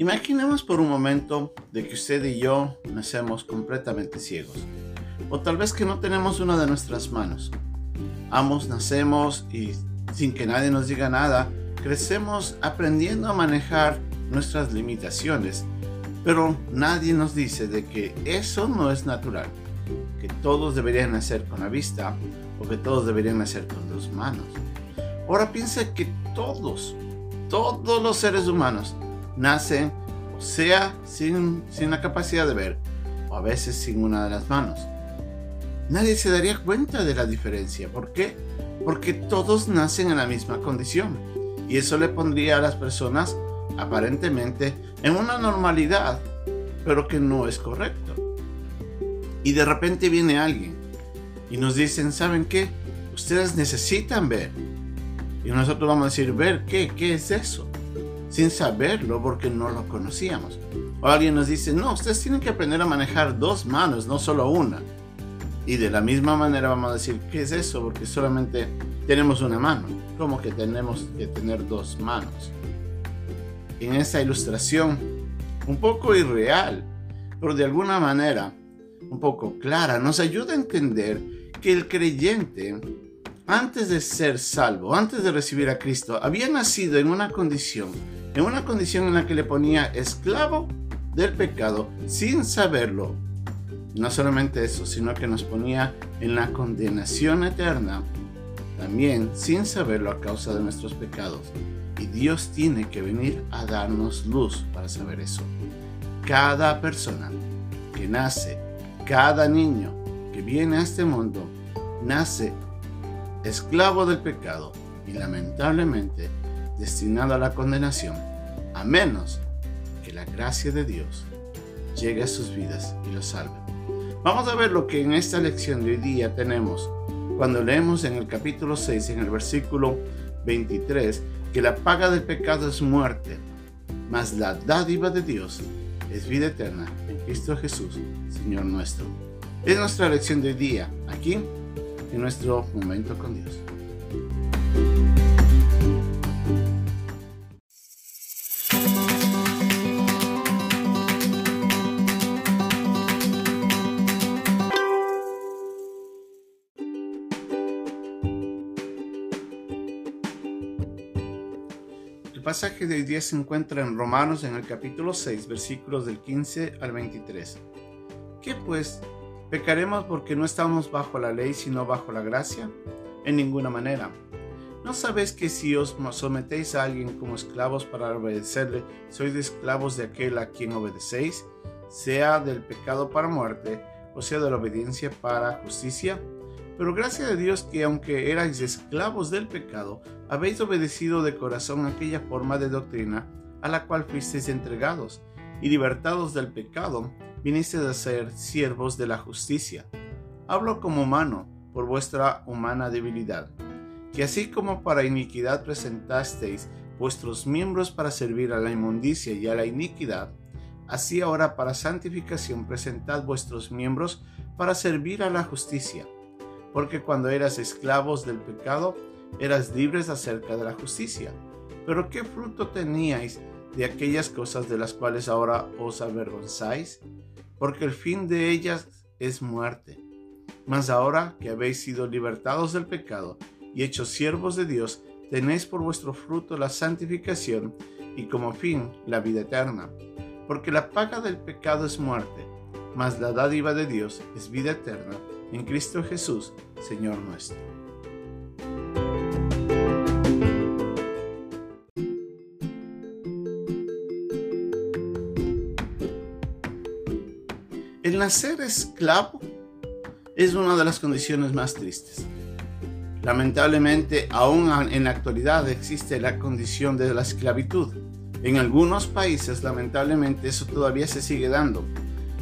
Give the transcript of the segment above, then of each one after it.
Imaginemos por un momento de que usted y yo nacemos completamente ciegos, o tal vez que no tenemos una de nuestras manos. Ambos nacemos y sin que nadie nos diga nada, crecemos aprendiendo a manejar nuestras limitaciones, pero nadie nos dice de que eso no es natural, que todos deberían nacer con la vista o que todos deberían nacer con dos manos. Ahora piensa que todos, todos los seres humanos nacen o sea sin, sin la capacidad de ver o a veces sin una de las manos. Nadie se daría cuenta de la diferencia. ¿Por qué? Porque todos nacen en la misma condición. Y eso le pondría a las personas aparentemente en una normalidad, pero que no es correcto. Y de repente viene alguien y nos dicen, ¿saben qué? Ustedes necesitan ver. Y nosotros vamos a decir, ¿ver qué? ¿Qué es eso? Sin saberlo porque no lo conocíamos. O alguien nos dice, no, ustedes tienen que aprender a manejar dos manos, no solo una. Y de la misma manera vamos a decir, ¿qué es eso? Porque solamente tenemos una mano. ¿Cómo que tenemos que tener dos manos? En esta ilustración, un poco irreal, pero de alguna manera un poco clara, nos ayuda a entender que el creyente, antes de ser salvo, antes de recibir a Cristo, había nacido en una condición, en una condición en la que le ponía esclavo del pecado sin saberlo. No solamente eso, sino que nos ponía en la condenación eterna, también sin saberlo a causa de nuestros pecados. Y Dios tiene que venir a darnos luz para saber eso. Cada persona que nace, cada niño que viene a este mundo, nace esclavo del pecado y lamentablemente destinado a la condenación, a menos que la gracia de Dios llegue a sus vidas y los salve. Vamos a ver lo que en esta lección de hoy día tenemos cuando leemos en el capítulo 6, en el versículo 23, que la paga del pecado es muerte, mas la dádiva de Dios es vida eterna en Cristo Jesús, Señor nuestro. Es nuestra lección de hoy día, aquí, en nuestro momento con Dios. El pasaje de hoy día se encuentra en Romanos en el capítulo 6, versículos del 15 al 23. ¿Qué pues? ¿Pecaremos porque no estamos bajo la ley sino bajo la gracia? En ninguna manera. ¿No sabéis que si os sometéis a alguien como esclavos para obedecerle, sois esclavos de aquel a quien obedecéis, sea del pecado para muerte, o sea de la obediencia para justicia? Pero gracias a Dios que aunque erais esclavos del pecado, habéis obedecido de corazón aquella forma de doctrina a la cual fuisteis entregados, y libertados del pecado, vinisteis a ser siervos de la justicia. Hablo como humano, por vuestra humana debilidad, que así como para iniquidad presentasteis vuestros miembros para servir a la inmundicia y a la iniquidad, así ahora para santificación presentad vuestros miembros para servir a la justicia porque cuando eras esclavos del pecado, eras libres acerca de la justicia. Pero ¿qué fruto teníais de aquellas cosas de las cuales ahora os avergonzáis? Porque el fin de ellas es muerte. Mas ahora que habéis sido libertados del pecado y hechos siervos de Dios, tenéis por vuestro fruto la santificación y como fin la vida eterna. Porque la paga del pecado es muerte, mas la dádiva de Dios es vida eterna en Cristo Jesús, Señor nuestro. Nacer esclavo es una de las condiciones más tristes. Lamentablemente, aún en la actualidad existe la condición de la esclavitud. En algunos países, lamentablemente, eso todavía se sigue dando.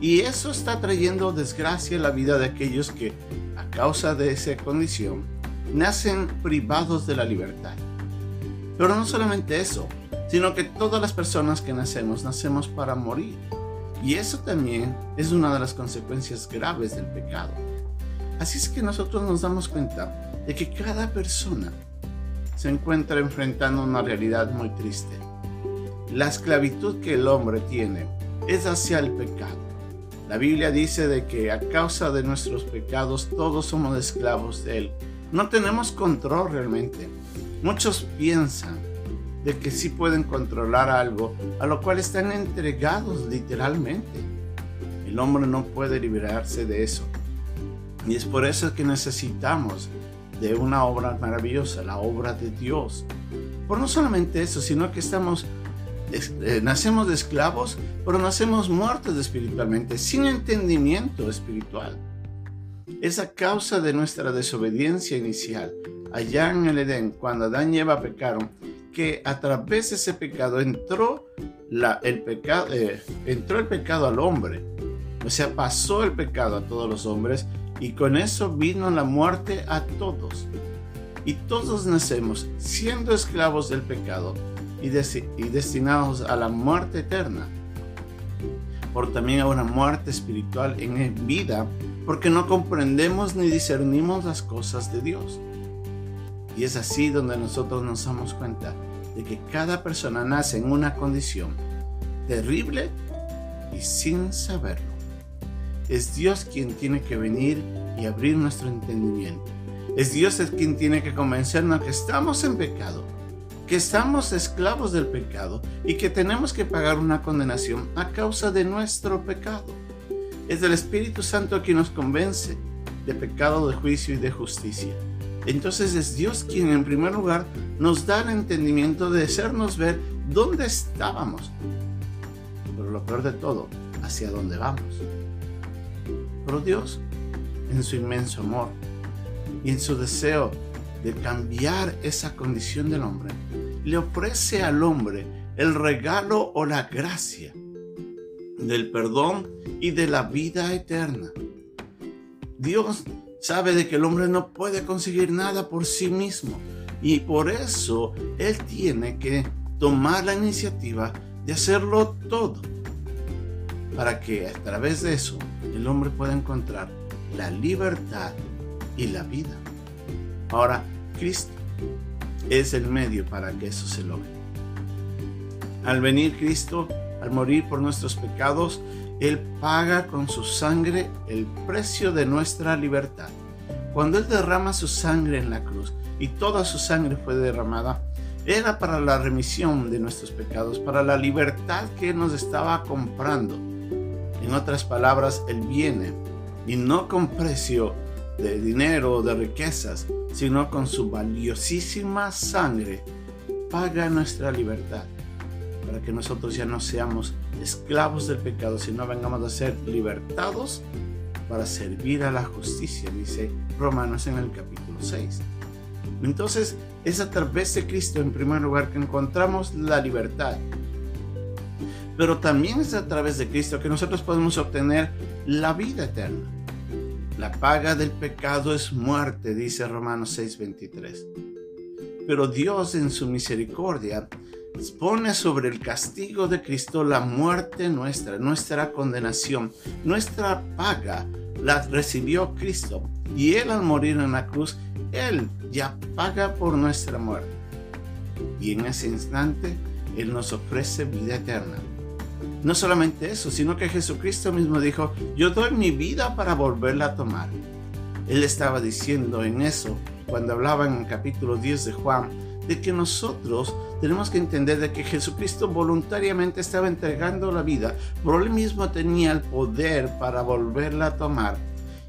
Y eso está trayendo desgracia a la vida de aquellos que, a causa de esa condición, nacen privados de la libertad. Pero no solamente eso, sino que todas las personas que nacemos nacemos para morir. Y eso también es una de las consecuencias graves del pecado. Así es que nosotros nos damos cuenta de que cada persona se encuentra enfrentando una realidad muy triste. la esclavitud que el hombre tiene es hacia el pecado. La Biblia dice de que a causa de nuestros pecados todos somos esclavos de él. No tenemos control realmente. Muchos piensan de que sí pueden controlar algo a lo cual están entregados literalmente. El hombre no puede liberarse de eso. Y es por eso que necesitamos de una obra maravillosa, la obra de Dios. Por no solamente eso, sino que estamos, eh, nacemos de esclavos, pero nacemos muertos espiritualmente, sin entendimiento espiritual. Es a causa de nuestra desobediencia inicial, allá en el Edén, cuando Adán y Eva pecaron, que a través de ese pecado entró, la, el, pecado, eh, entró el pecado al hombre. O sea, pasó el pecado a todos los hombres y con eso vino la muerte a todos. Y todos nacemos siendo esclavos del pecado y, y destinados a la muerte eterna. Por también a una muerte espiritual en vida, porque no comprendemos ni discernimos las cosas de Dios. Y es así donde nosotros nos damos cuenta de que cada persona nace en una condición terrible y sin saberlo. Es Dios quien tiene que venir y abrir nuestro entendimiento. Es Dios el quien tiene que convencernos que estamos en pecado, que estamos esclavos del pecado y que tenemos que pagar una condenación a causa de nuestro pecado. Es el Espíritu Santo quien nos convence de pecado, de juicio y de justicia. Entonces es Dios quien en primer lugar nos da el entendimiento de hacernos ver dónde estábamos. Pero lo peor de todo, hacia dónde vamos. Pero Dios, en su inmenso amor y en su deseo de cambiar esa condición del hombre, le ofrece al hombre el regalo o la gracia del perdón y de la vida eterna. Dios sabe de que el hombre no puede conseguir nada por sí mismo y por eso él tiene que tomar la iniciativa de hacerlo todo para que a través de eso el hombre pueda encontrar la libertad y la vida. Ahora, Cristo es el medio para que eso se logre. Al venir Cristo, al morir por nuestros pecados, él paga con su sangre el precio de nuestra libertad. Cuando Él derrama su sangre en la cruz y toda su sangre fue derramada, era para la remisión de nuestros pecados, para la libertad que nos estaba comprando. En otras palabras, Él viene y no con precio de dinero o de riquezas, sino con su valiosísima sangre, paga nuestra libertad para que nosotros ya no seamos esclavos del pecado, sino vengamos a ser libertados para servir a la justicia, dice Romanos en el capítulo 6. Entonces, es a través de Cristo en primer lugar que encontramos la libertad. Pero también es a través de Cristo que nosotros podemos obtener la vida eterna. La paga del pecado es muerte, dice Romanos 6:23. Pero Dios en su misericordia pone sobre el castigo de Cristo la muerte nuestra, nuestra condenación, nuestra paga, la recibió Cristo. Y Él al morir en la cruz, Él ya paga por nuestra muerte. Y en ese instante, Él nos ofrece vida eterna. No solamente eso, sino que Jesucristo mismo dijo, yo doy mi vida para volverla a tomar. Él estaba diciendo en eso, cuando hablaba en el capítulo 10 de Juan, de que nosotros tenemos que entender de que Jesucristo voluntariamente estaba entregando la vida, pero él mismo tenía el poder para volverla a tomar.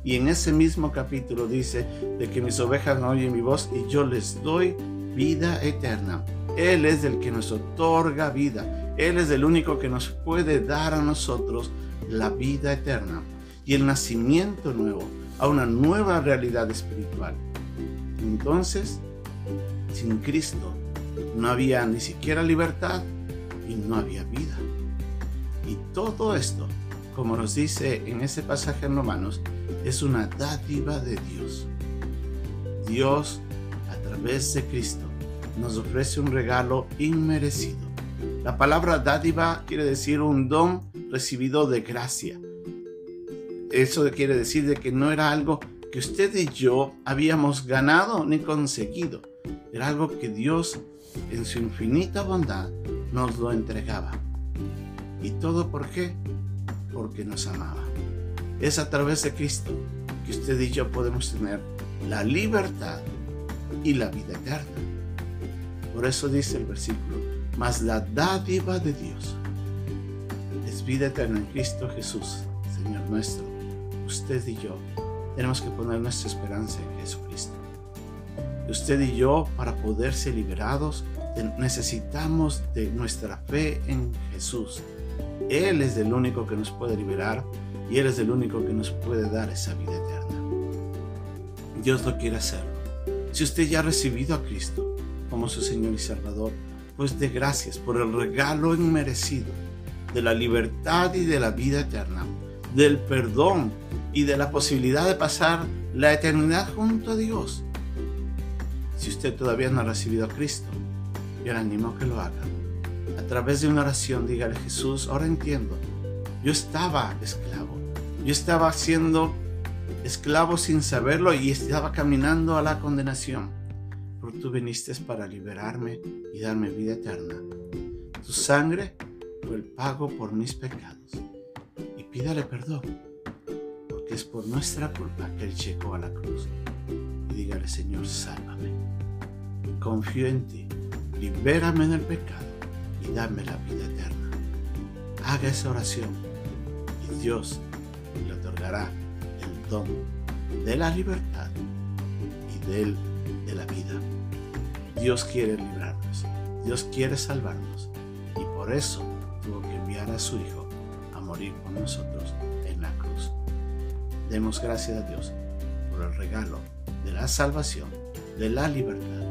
Y en ese mismo capítulo dice de que mis ovejas no oyen mi voz y yo les doy vida eterna. Él es el que nos otorga vida. Él es el único que nos puede dar a nosotros la vida eterna y el nacimiento nuevo a una nueva realidad espiritual. Entonces, sin Cristo no había ni siquiera libertad y no había vida. Y todo esto, como nos dice en ese pasaje en Romanos, es una dádiva de Dios. Dios, a través de Cristo, nos ofrece un regalo inmerecido. La palabra dádiva quiere decir un don recibido de gracia. Eso quiere decir de que no era algo que usted y yo habíamos ganado ni conseguido era algo que Dios, en su infinita bondad, nos lo entregaba. ¿Y todo por qué? Porque nos amaba. Es a través de Cristo que usted y yo podemos tener la libertad y la vida eterna. Por eso dice el versículo, mas la dádiva de Dios es vida eterna en Cristo Jesús, Señor nuestro. Usted y yo tenemos que poner nuestra esperanza en Jesucristo. Usted y yo, para poder ser liberados, necesitamos de nuestra fe en Jesús. Él es el único que nos puede liberar y Él es el único que nos puede dar esa vida eterna. Dios lo quiere hacer. Si usted ya ha recibido a Cristo como su Señor y Salvador, pues de gracias por el regalo inmerecido de la libertad y de la vida eterna, del perdón y de la posibilidad de pasar la eternidad junto a Dios. Si usted todavía no ha recibido a Cristo, yo le animo a que lo haga. A través de una oración, dígale Jesús, ahora entiendo, yo estaba esclavo, yo estaba siendo esclavo sin saberlo y estaba caminando a la condenación. Pero tú viniste para liberarme y darme vida eterna. Tu sangre fue el pago por mis pecados. Y pídale perdón, porque es por nuestra culpa que Él llegó a la cruz. Y dígale, Señor, sálvame. Confío en ti libérame del pecado y dame la vida eterna. Haga esa oración y Dios le otorgará el don de la libertad y del, de la vida. Dios quiere librarnos, Dios quiere salvarnos y por eso tuvo que enviar a su Hijo a morir por nosotros en la cruz. Demos gracias a Dios por el regalo de la salvación, de la libertad